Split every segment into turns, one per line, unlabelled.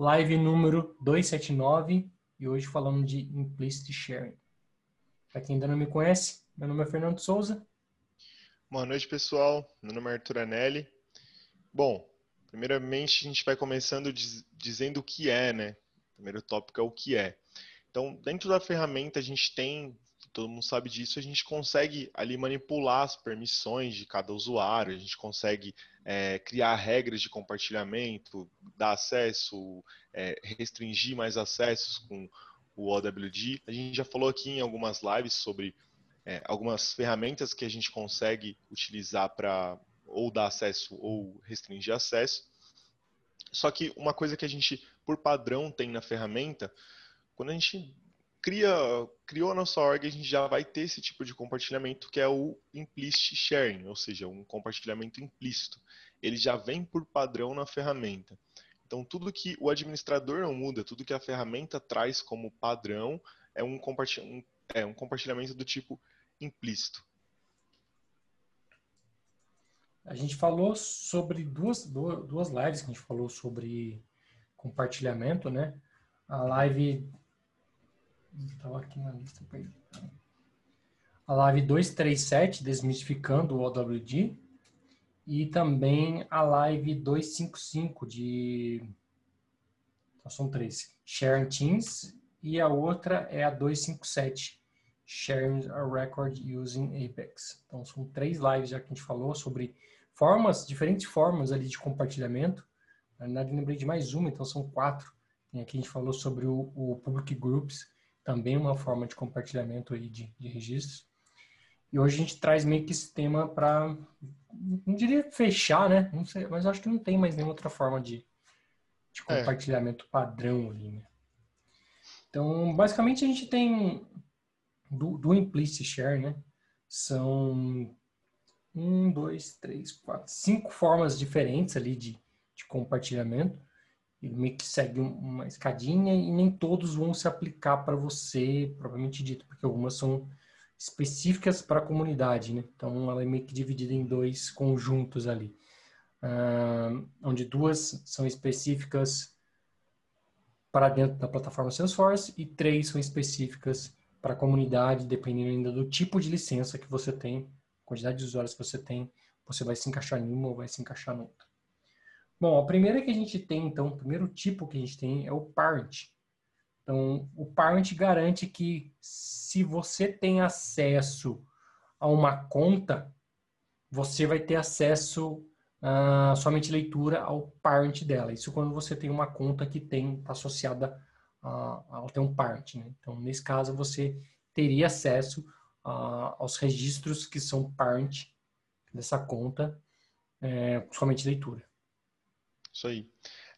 live número 279 e hoje falando de Implicit Sharing. Para quem ainda não me conhece, meu nome é Fernando Souza.
Boa noite, pessoal. Meu nome é Arthur Anelli. Bom, primeiramente a gente vai começando diz, dizendo o que é, né? O primeiro tópico é o que é. Então, dentro da ferramenta a gente tem, todo mundo sabe disso, a gente consegue ali manipular as permissões de cada usuário, a gente consegue é, criar regras de compartilhamento, dar acesso, é, restringir mais acessos com o OWD. A gente já falou aqui em algumas lives sobre é, algumas ferramentas que a gente consegue utilizar para ou dar acesso ou restringir acesso. Só que uma coisa que a gente, por padrão, tem na ferramenta quando a gente cria, criou a nossa org, a gente já vai ter esse tipo de compartilhamento que é o implicit sharing, ou seja, um compartilhamento implícito. Ele já vem por padrão na ferramenta. Então, tudo que o administrador não muda, tudo que a ferramenta traz como padrão é um, compartilhamento, é um compartilhamento do tipo implícito.
A gente falou sobre duas, duas lives que a gente falou sobre compartilhamento, né? A live Estava aqui na lista. A live 237, Desmistificando o OWD. E também a live 255 de. Então, são três. Sharing Teams. E a outra é a 257. Sharing a Record Using Apex. Então, são três lives já que a gente falou sobre formas, diferentes formas ali de compartilhamento. Na verdade, lembrei de mais uma, então são quatro. Aqui a gente falou sobre o, o Public Groups, também uma forma de compartilhamento aí de, de registros. E hoje a gente traz meio que esse tema para, não diria fechar, né? Não sei, mas acho que não tem mais nenhuma outra forma de, de é. compartilhamento é. padrão ali, né? Então, basicamente a gente tem do, do implicit share, né? São um, dois, três, quatro, cinco formas diferentes ali de, de compartilhamento meio que segue uma escadinha e nem todos vão se aplicar para você, propriamente dito, porque algumas são específicas para a comunidade, né? Então, ela é meio que dividida em dois conjuntos ali, uh, onde duas são específicas para dentro da plataforma Salesforce e três são específicas para a comunidade, dependendo ainda do tipo de licença que você tem, quantidade de usuários que você tem, você vai se encaixar em uma ou vai se encaixar no outra. Bom, a primeira que a gente tem, então, o primeiro tipo que a gente tem é o parent. Então, o parent garante que se você tem acesso a uma conta, você vai ter acesso a somente leitura ao parent dela. Isso quando você tem uma conta que tem tá associada a, a ter um parent. Né? Então, nesse caso, você teria acesso uh, aos registros que são parent dessa conta, é, somente leitura.
Isso aí.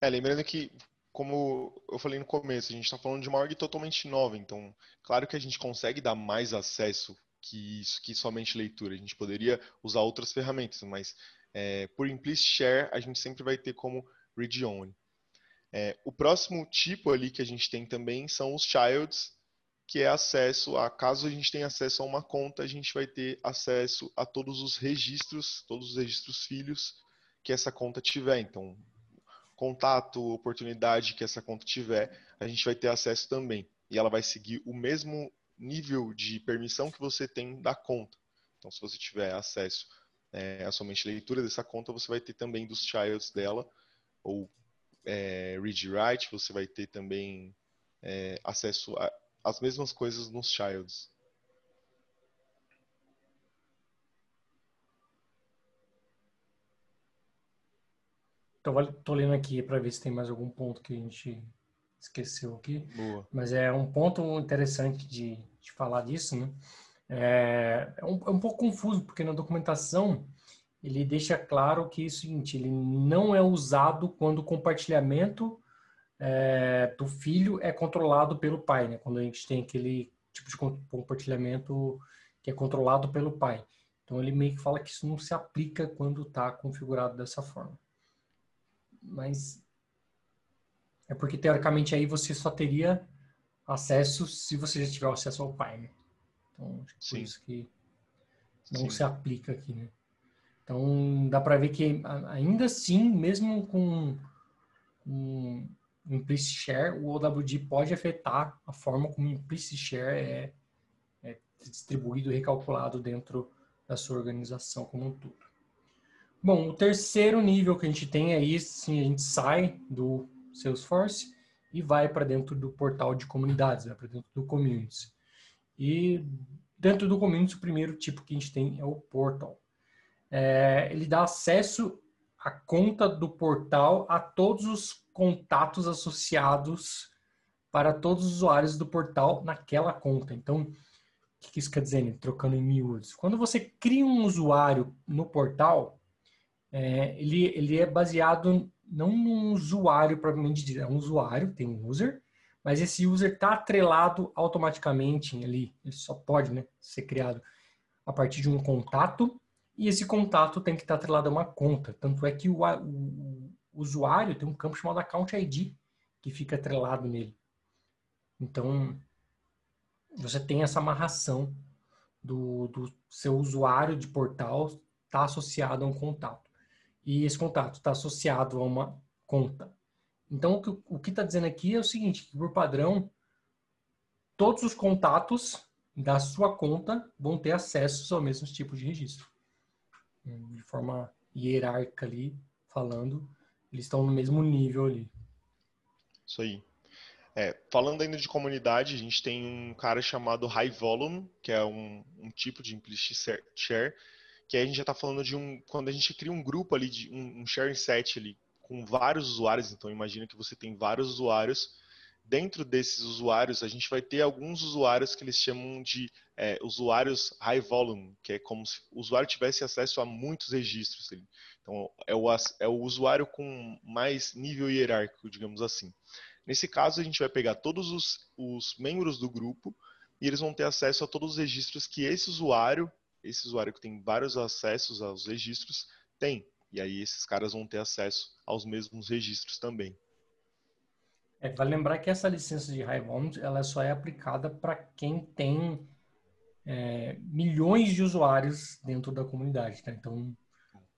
É, lembrando que, como eu falei no começo, a gente está falando de uma org totalmente nova, então, claro que a gente consegue dar mais acesso que isso, que somente leitura. A gente poderia usar outras ferramentas, mas é, por implicit share, a gente sempre vai ter como read only. É, o próximo tipo ali que a gente tem também são os childs, que é acesso a, caso a gente tenha acesso a uma conta, a gente vai ter acesso a todos os registros, todos os registros filhos que essa conta tiver. Então, contato, oportunidade que essa conta tiver, a gente vai ter acesso também. E ela vai seguir o mesmo nível de permissão que você tem da conta. Então, se você tiver acesso é, a somente leitura dessa conta, você vai ter também dos childs dela, ou é, read write, você vai ter também é, acesso às mesmas coisas nos childs.
Então, estou lendo aqui para ver se tem mais algum ponto que a gente esqueceu aqui.
Boa.
Mas é um ponto interessante de, de falar disso, né? É, é, um, é um pouco confuso, porque na documentação ele deixa claro que é o seguinte, ele não é usado quando o compartilhamento é, do filho é controlado pelo pai, né? Quando a gente tem aquele tipo de compartilhamento que é controlado pelo pai. Então ele meio que fala que isso não se aplica quando está configurado dessa forma mas é porque teoricamente aí você só teria acesso se você já tiver acesso ao né? Então, acho que por isso que não Sim. se aplica aqui, né? Então, dá para ver que ainda assim, mesmo com um, implicit share, o OWD pode afetar a forma como o implicit share é, é distribuído e recalculado dentro da sua organização como um todo. Bom, o terceiro nível que a gente tem aí, sim, a gente sai do Salesforce e vai para dentro do portal de comunidades, vai para dentro do Communities. E dentro do Communities, o primeiro tipo que a gente tem é o Portal. É, ele dá acesso à conta do portal a todos os contatos associados para todos os usuários do portal naquela conta. Então, o que isso quer dizer, né? trocando em miúdos? Quando você cria um usuário no portal, é, ele, ele é baseado não num usuário propriamente dito, é um usuário, tem um user, mas esse user está atrelado automaticamente ali, ele só pode né, ser criado a partir de um contato, e esse contato tem que estar tá atrelado a uma conta. Tanto é que o, o, usuário tem um campo chamado Account ID, que fica atrelado nele. Então, você tem essa amarração do, do seu usuário de portal está associado a um contato e esse contato está associado a uma conta. Então, o que está dizendo aqui é o seguinte, que por padrão, todos os contatos da sua conta vão ter acesso ao mesmo tipo de registro. De forma hierárquica ali, falando, eles estão no mesmo nível ali.
Isso aí. É, falando ainda de comunidade, a gente tem um cara chamado High Volume, que é um, um tipo de implicit share, que aí a gente já está falando de um. Quando a gente cria um grupo ali, de um, um sharing set ali, com vários usuários, então imagina que você tem vários usuários. Dentro desses usuários, a gente vai ter alguns usuários que eles chamam de é, usuários high volume, que é como se o usuário tivesse acesso a muitos registros. Então, é o, é o usuário com mais nível hierárquico, digamos assim. Nesse caso, a gente vai pegar todos os, os membros do grupo e eles vão ter acesso a todos os registros que esse usuário esse usuário que tem vários acessos aos registros tem. E aí esses caras vão ter acesso aos mesmos registros também.
É, vale lembrar que essa licença de High Volume, ela só é aplicada para quem tem é, milhões de usuários dentro da comunidade, tá? Então,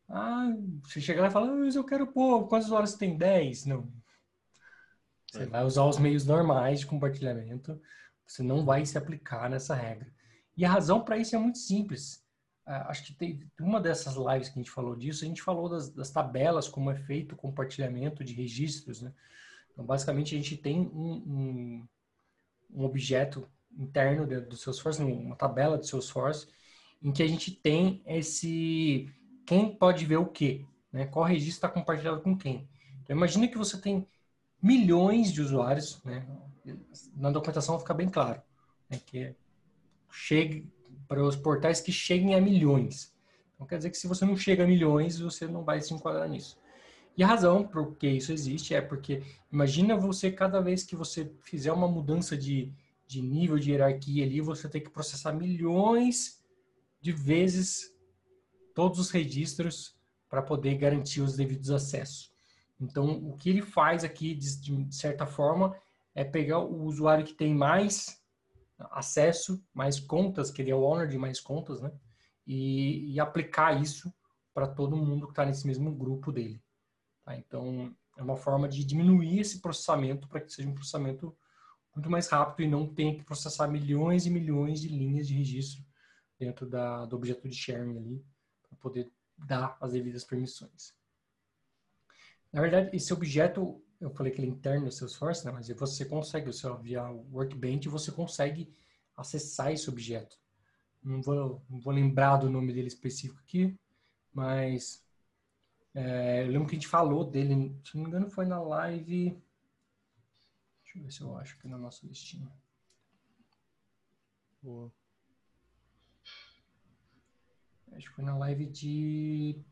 ah, você chega lá e fala, ah, mas eu quero pôr, quantos usuários tem? 10? Não. Você é. vai usar os meios normais de compartilhamento, você não vai se aplicar nessa regra. E a razão para isso é muito simples. Uh, acho que tem uma dessas lives que a gente falou disso, a gente falou das, das tabelas, como é feito o compartilhamento de registros. Né? Então, basicamente, a gente tem um, um, um objeto interno do Salesforce, uma tabela do Salesforce, em que a gente tem esse quem pode ver o quê, né? Qual registro está compartilhado com quem. Então, imagina que você tem milhões de usuários, né? Na documentação fica bem claro, né? que chegue para os portais que cheguem a milhões. Então quer dizer que se você não chega a milhões, você não vai se enquadrar nisso. E a razão por que isso existe é porque imagina você cada vez que você fizer uma mudança de, de nível de hierarquia ali, você tem que processar milhões de vezes todos os registros para poder garantir os devidos acessos. Então, o que ele faz aqui, de, de certa forma, é pegar o usuário que tem mais acesso, mais contas, que ele é o owner de mais contas, né? E, e aplicar isso para todo mundo que está nesse mesmo grupo dele. Tá? Então, é uma forma de diminuir esse processamento para que seja um processamento muito mais rápido e não tenha que processar milhões e milhões de linhas de registro dentro da, do objeto de sharing ali, para poder dar as devidas permissões. Na verdade, esse objeto eu falei que ele é interno no Salesforce, né? mas você consegue, você via Workbench, você consegue acessar esse objeto. Não vou, não vou lembrar do nome dele específico aqui, mas é, eu lembro que a gente falou dele, se não me engano foi na live, deixa eu ver se eu acho aqui na nossa listinha. Boa. Acho que foi na live de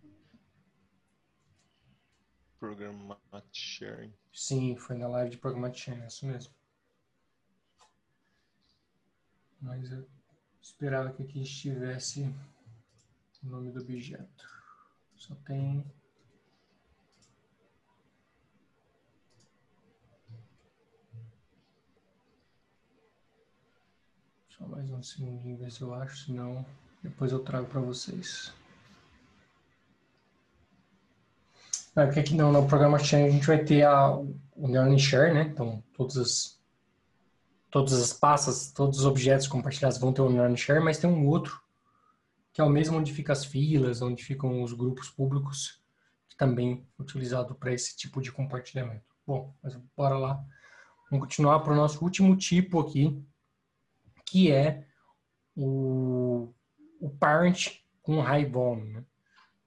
Programmatic Sharing.
Sim, foi na live de Programmatic Sharing, é isso mesmo. Mas eu esperava que aqui estivesse o nome do objeto. Só tem... Só mais um segundinho, ver se eu acho, senão depois eu trago para vocês. É, porque aqui no, no programa Chain a gente vai ter a, o Learning Share, né? Então, todas as, todas as pastas, todos os objetos compartilhados vão ter o Learning Share, mas tem um outro, que é o mesmo onde ficam as filas, onde ficam os grupos públicos, que também é utilizado para esse tipo de compartilhamento. Bom, mas bora lá. Vamos continuar para o nosso último tipo aqui, que é o, o parent com high volume. Né?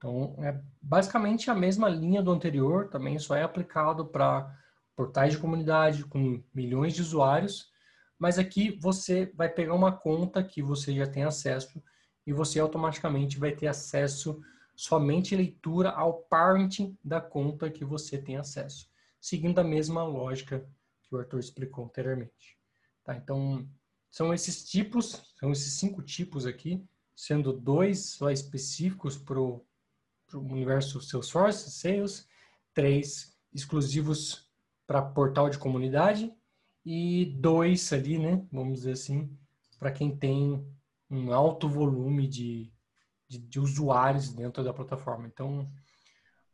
Então, é basicamente a mesma linha do anterior, também só é aplicado para portais de comunidade com milhões de usuários, mas aqui você vai pegar uma conta que você já tem acesso e você automaticamente vai ter acesso somente leitura ao parenting da conta que você tem acesso, seguindo a mesma lógica que o Arthur explicou anteriormente. Tá? Então, são esses tipos, são esses cinco tipos aqui, sendo dois só específicos para o para o universo Salesforce, Sales, três exclusivos para portal de comunidade e dois ali, né, vamos dizer assim, para quem tem um alto volume de, de, de, usuários dentro da plataforma. Então,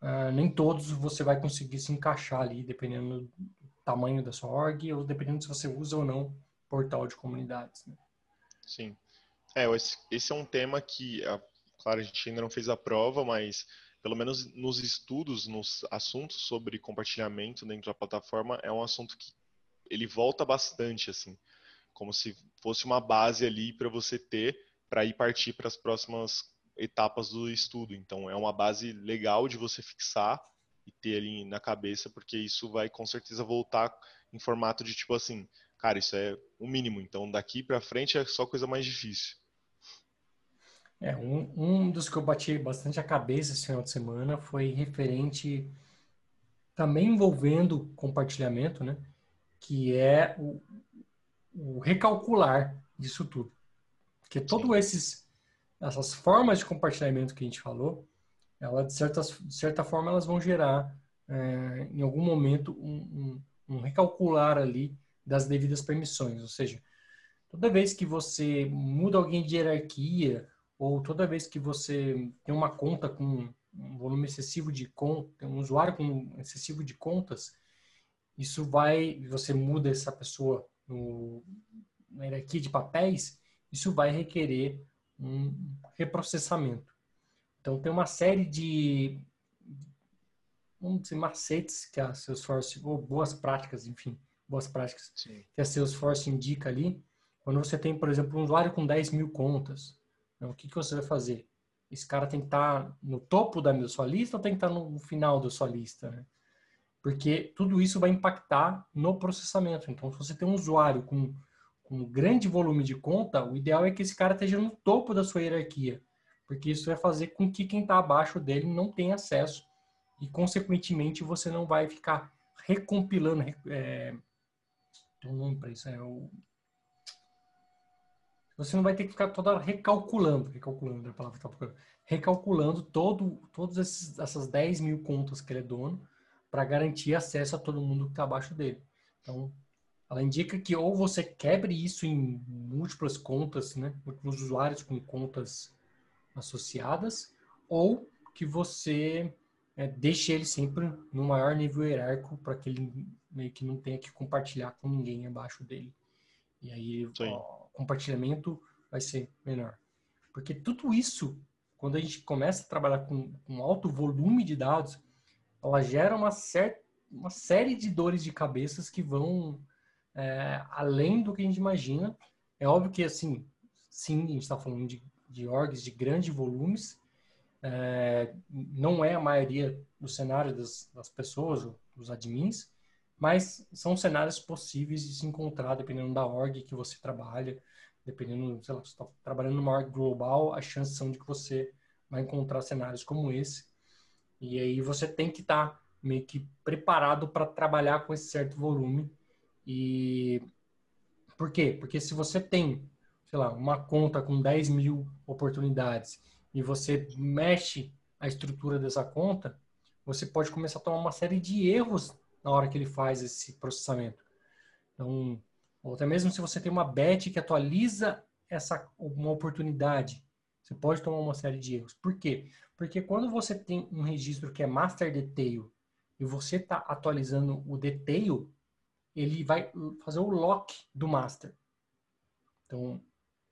uh, nem todos você vai conseguir se encaixar ali, dependendo do tamanho da sua org ou dependendo se você usa ou não portal de comunidades. Né?
Sim. É, esse é um tema que Claro, a gente ainda não fez a prova, mas pelo menos nos estudos, nos assuntos sobre compartilhamento dentro da plataforma, é um assunto que ele volta bastante, assim, como se fosse uma base ali para você ter para ir partir para as próximas etapas do estudo. Então, é uma base legal de você fixar e ter ali na cabeça, porque isso vai com certeza voltar em formato de tipo assim, cara, isso é o mínimo. Então, daqui para frente é só coisa mais difícil.
É, um, um dos que eu bati bastante a cabeça esse final de semana foi referente também envolvendo compartilhamento, né? Que é o, o recalcular disso tudo. Porque todas esses essas formas de compartilhamento que a gente falou, ela de certa, de certa forma elas vão gerar é, em algum momento um, um, um recalcular ali das devidas permissões, ou seja, toda vez que você muda alguém de hierarquia ou toda vez que você tem uma conta com um volume excessivo de conta, um usuário com excessivo de contas, isso vai, você muda essa pessoa no, na hierarquia de papéis, isso vai requerer um reprocessamento. Então tem uma série de vamos dizer, macetes que a Salesforce, ou boas práticas, enfim, boas práticas Sim. que a Salesforce indica ali. Quando você tem, por exemplo, um usuário com 10 mil contas, então, o que, que você vai fazer? Esse cara tem que estar tá no topo da sua lista ou tem que estar tá no final da sua lista? Né? Porque tudo isso vai impactar no processamento. Então, se você tem um usuário com, com um grande volume de conta, o ideal é que esse cara esteja no topo da sua hierarquia. Porque isso vai fazer com que quem está abaixo dele não tenha acesso. E, consequentemente, você não vai ficar recompilando. É, tem um nome para isso, é o você não vai ter que ficar toda recalculando, recalculando a palavra tá recalculando todo, todas essas 10 mil contas que ele é dono para garantir acesso a todo mundo que está abaixo dele. Então, ela indica que ou você quebre isso em múltiplas contas, né, múltiplos usuários com contas associadas, ou que você é, deixe ele sempre no maior nível hierárquico para que ele meio que não tenha que compartilhar com ninguém abaixo dele. E aí, ó, compartilhamento vai ser menor. Porque tudo isso, quando a gente começa a trabalhar com, com alto volume de dados, ela gera uma, uma série de dores de cabeças que vão é, além do que a gente imagina. É óbvio que, assim, sim, a gente está falando de, de orgs de grandes volumes, é, não é a maioria do cenário das, das pessoas, dos admins, mas são cenários possíveis de se encontrar dependendo da org que você trabalha, dependendo, sei lá, você está trabalhando numa org global, as chances são de que você vai encontrar cenários como esse. E aí você tem que estar tá meio que preparado para trabalhar com esse certo volume. E por quê? Porque se você tem, sei lá, uma conta com 10 mil oportunidades e você mexe a estrutura dessa conta, você pode começar a tomar uma série de erros na hora que ele faz esse processamento. Então, ou até mesmo se você tem uma bet que atualiza essa uma oportunidade Você pode tomar uma série de erros. Por quê? Porque quando você tem um registro que é master detail e você está atualizando o detail, ele vai fazer o lock do master. Então,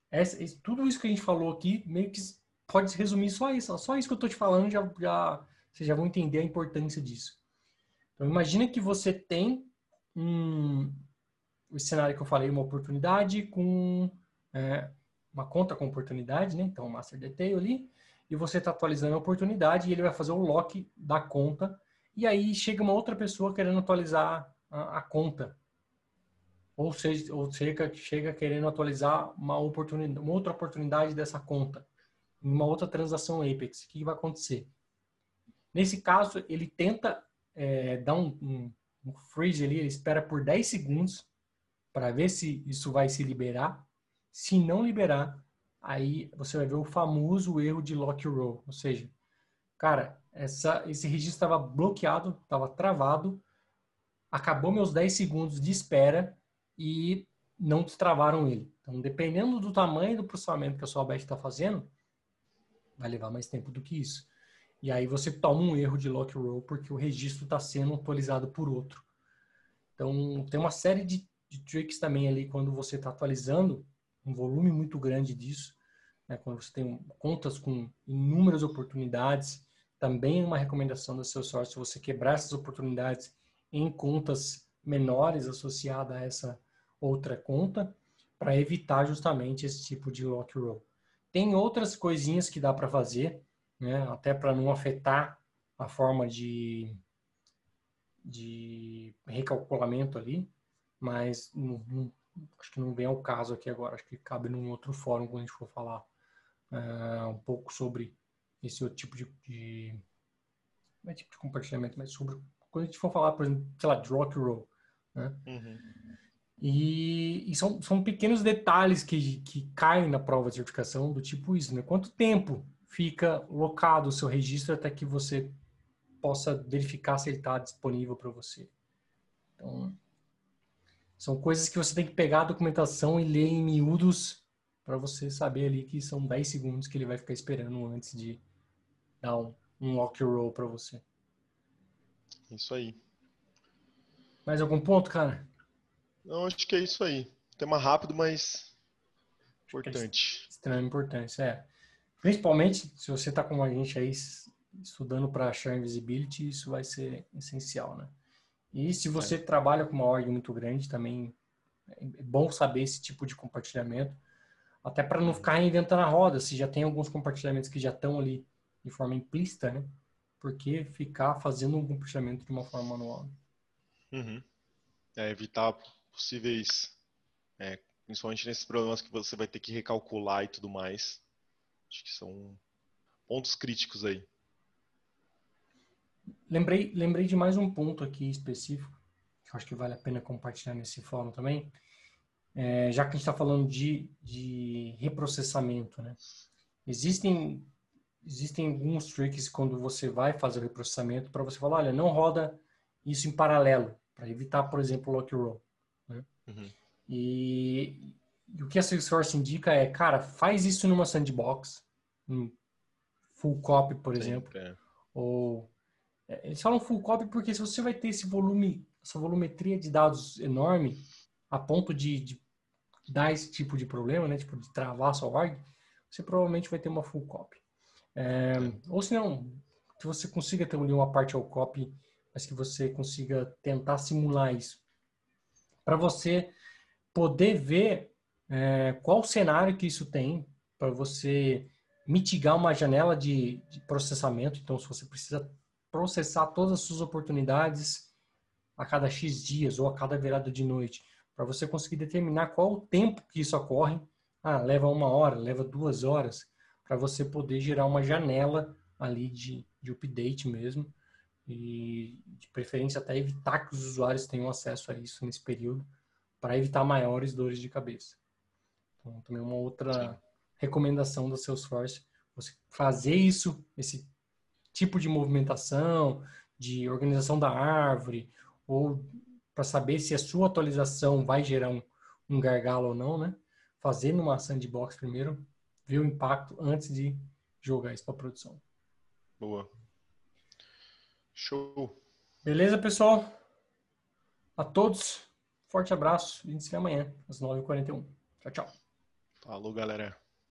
essa, tudo isso que a gente falou aqui meio que pode se resumir só isso. Só isso que eu estou te falando, já, já, vocês já vão entender a importância disso. Então, imagina que você tem um, o cenário que eu falei, uma oportunidade com é, uma conta com oportunidade, né? Então, master detail ali, e você está atualizando a oportunidade e ele vai fazer o lock da conta, e aí chega uma outra pessoa querendo atualizar a, a conta. Ou seja, ou chega, chega querendo atualizar uma, oportunidade, uma outra oportunidade dessa conta, uma outra transação Apex. O que vai acontecer? Nesse caso, ele tenta é, dar um, um, um freeze ali, ele espera por 10 segundos para ver se isso vai se liberar se não liberar, aí você vai ver o famoso erro de lock roll, ou seja, cara, essa, esse registro estava bloqueado, estava travado, acabou meus 10 segundos de espera e não destravaram ele. Então, dependendo do tamanho do processamento que a sua batch está fazendo, vai levar mais tempo do que isso. E aí você toma um erro de lock roll porque o registro está sendo atualizado por outro. Então, tem uma série de, de tricks também ali quando você está atualizando um volume muito grande disso, né? quando você tem contas com inúmeras oportunidades, também é uma recomendação seu sócio você quebrar essas oportunidades em contas menores associadas a essa outra conta, para evitar justamente esse tipo de lock roll. Tem outras coisinhas que dá para fazer, né? até para não afetar a forma de, de recalculamento ali, mas não, não, acho que não vem ao caso aqui agora, acho que cabe num outro fórum quando a gente for falar uh, um pouco sobre esse outro tipo de, de não é tipo de compartilhamento, mas sobre quando a gente for falar, por exemplo, sei lá, de rock roll, né? Uhum. E, e, são, são pequenos detalhes que, que caem na prova de certificação do tipo isso, né? Quanto tempo fica locado o seu registro até que você possa verificar se ele está disponível para você. Então, são coisas que você tem que pegar a documentação e ler em miúdos para você saber ali que são 10 segundos que ele vai ficar esperando antes de dar um, um walk roll para você.
Isso aí.
Mais algum ponto, cara?
Não, acho que é isso aí. Tema rápido, mas importante.
É extremamente importante, é. Principalmente se você está com a gente aí estudando para achar invisibility, isso vai ser essencial, né? E se você é. trabalha com uma org muito grande, também é bom saber esse tipo de compartilhamento, até para não ficar reinventando a roda, se já tem alguns compartilhamentos que já estão ali de forma implícita, né? Porque ficar fazendo um compartilhamento de uma forma manual.
Uhum. É, evitar possíveis, é, principalmente nesses problemas que você vai ter que recalcular e tudo mais. Acho que são pontos críticos aí.
Lembrei, lembrei de mais um ponto aqui específico, que eu acho que vale a pena compartilhar nesse fórum também. É, já que a gente está falando de, de reprocessamento, né? Existem, existem alguns tricks quando você vai fazer o reprocessamento para você falar, olha, não roda isso em paralelo, para evitar, por exemplo, o lock roll. Né? Uhum. E, e, o que a Salesforce indica é, cara, faz isso numa sandbox, em full copy, por Sim, exemplo, é. ou é, eles falam full copy porque se você vai ter esse volume, essa volumetria de dados enorme, a ponto de, de dar esse tipo de problema, né, tipo de travar sua org, você provavelmente vai ter uma full copy. É, ou se não, que você consiga ter uma parte ao copy, mas que você consiga tentar simular isso. Para você poder ver é, qual cenário que isso tem, para você mitigar uma janela de, de processamento. Então, se você precisa processar todas as suas oportunidades a cada X dias ou a cada virada de noite, para você conseguir determinar qual o tempo que isso ocorre. Ah, leva uma hora, leva duas horas, para você poder gerar uma janela ali de, de update mesmo e de preferência até evitar que os usuários tenham acesso a isso nesse período para evitar maiores dores de cabeça. Então, também uma outra Sim. recomendação do Salesforce, você fazer isso, esse tipo de movimentação, de organização da árvore, ou para saber se a sua atualização vai gerar um, um gargalo ou não, né? Fazer numa sandbox primeiro, ver o impacto antes de jogar isso para produção.
Boa. Show.
Beleza, pessoal? A todos, forte abraço. A gente se vê amanhã, às 9h41. Tchau, tchau.
Falou, galera.